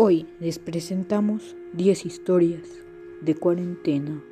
Hoy les presentamos 10 historias de cuarentena.